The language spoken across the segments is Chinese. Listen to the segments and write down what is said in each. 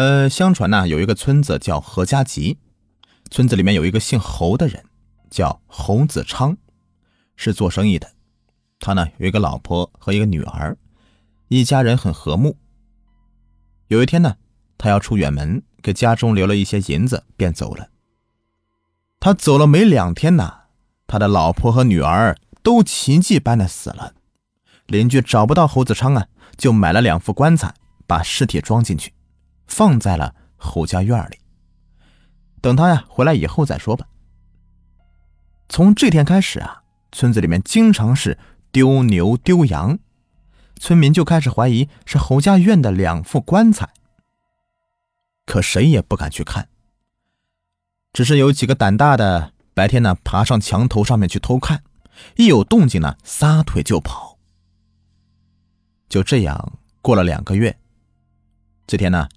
呃，相传呢，有一个村子叫何家集，村子里面有一个姓侯的人，叫侯子昌，是做生意的。他呢有一个老婆和一个女儿，一家人很和睦。有一天呢，他要出远门，给家中留了一些银子，便走了。他走了没两天呢，他的老婆和女儿都奇迹般的死了。邻居找不到侯子昌啊，就买了两副棺材，把尸体装进去，放在了侯家院里。等他呀回来以后再说吧。从这天开始啊，村子里面经常是丢牛丢羊，村民就开始怀疑是侯家院的两副棺材。可谁也不敢去看，只是有几个胆大的白天呢爬上墙头上面去偷看，一有动静呢撒腿就跑。就这样过了两个月，这天呢，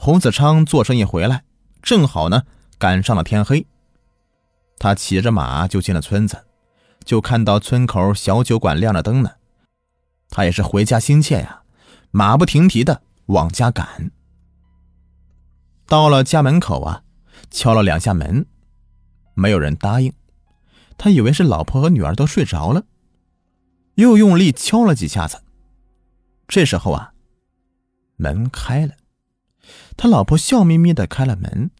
洪子昌做生意回来，正好呢赶上了天黑。他骑着马就进了村子，就看到村口小酒馆亮着灯呢。他也是回家心切呀，马不停蹄的往家赶。到了家门口啊，敲了两下门，没有人答应。他以为是老婆和女儿都睡着了，又用力敲了几下子。这时候啊，门开了，他老婆笑眯眯的开了门。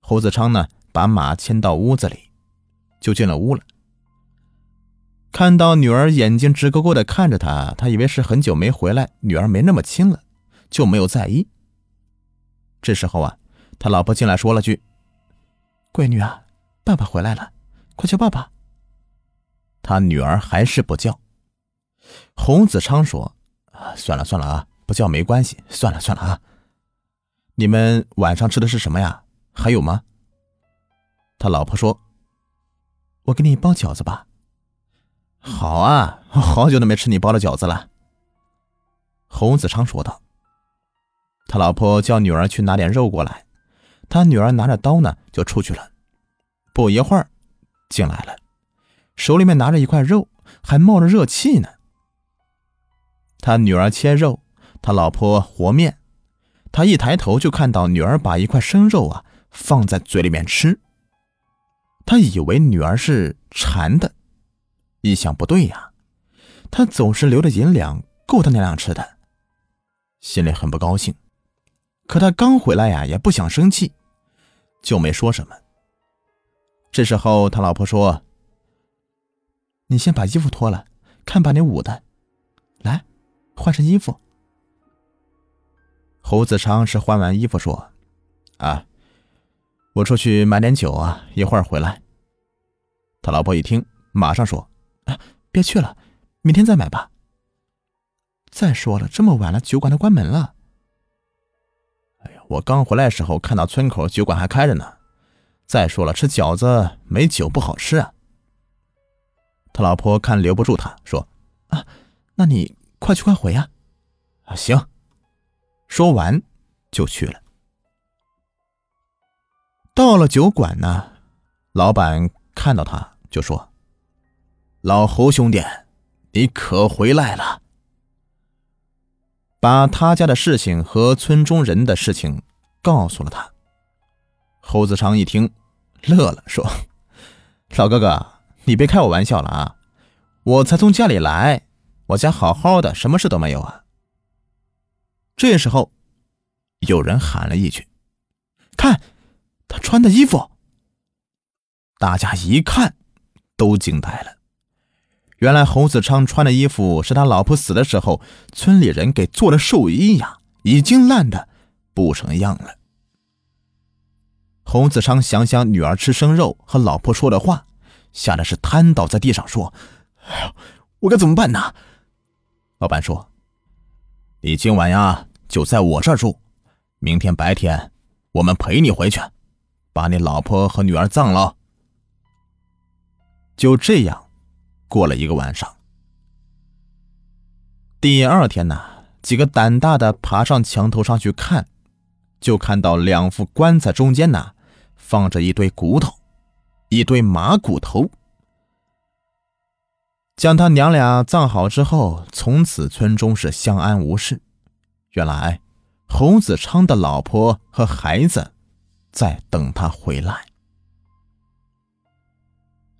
侯子昌呢，把马牵到屋子里，就进了屋了。看到女儿眼睛直勾勾的看着他，他以为是很久没回来，女儿没那么亲了，就没有在意。这时候啊，他老婆进来说了句：“闺女啊，爸爸回来了，快叫爸爸。”他女儿还是不叫。侯子昌说。算了算了啊，不叫没关系。算了算了啊，你们晚上吃的是什么呀？还有吗？他老婆说：“我给你包饺子吧。”好啊，好久都没吃你包的饺子了。洪子昌说道。他老婆叫女儿去拿点肉过来，他女儿拿着刀呢就出去了。不一会儿，进来了，手里面拿着一块肉，还冒着热气呢。他女儿切肉，他老婆和面。他一抬头就看到女儿把一块生肉啊放在嘴里面吃。他以为女儿是馋的，一想不对呀，他总是留着银两够他娘俩吃的，心里很不高兴。可他刚回来呀，也不想生气，就没说什么。这时候他老婆说：“你先把衣服脱了，看把你捂的，来。”换身衣服。侯子昌是换完衣服说：“啊，我出去买点酒啊，一会儿回来。”他老婆一听，马上说：“啊，别去了，明天再买吧。”再说了，这么晚了，酒馆都关门了。哎呀，我刚回来的时候看到村口酒馆还开着呢。再说了，吃饺子没酒不好吃啊。他老婆看留不住他，说：“啊，那你。”快去快回呀！啊，行。说完就去了。到了酒馆呢，老板看到他就说：“老侯兄弟，你可回来了。”把他家的事情和村中人的事情告诉了他。侯子昌一听，乐了，说：“老哥哥，你别开我玩笑了啊！我才从家里来。”我家好好的，什么事都没有啊。这时候，有人喊了一句：“看，他穿的衣服。”大家一看，都惊呆了。原来侯子昌穿的衣服是他老婆死的时候，村里人给做的寿衣呀，已经烂的不成样了。侯子昌想想女儿吃生肉和老婆说的话，吓得是瘫倒在地上，说：“哎呀，我该怎么办呢？”老板说：“你今晚呀就在我这儿住，明天白天我们陪你回去，把你老婆和女儿葬了。”就这样，过了一个晚上。第二天呢，几个胆大的爬上墙头上去看，就看到两副棺材中间呢放着一堆骨头，一堆马骨头。将他娘俩葬好之后，从此村中是相安无事。原来侯子昌的老婆和孩子在等他回来。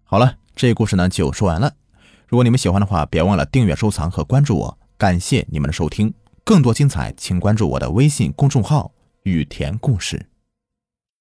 好了，这故事呢就说完了。如果你们喜欢的话，别忘了订阅、收藏和关注我。感谢你们的收听，更多精彩，请关注我的微信公众号“雨田故事”。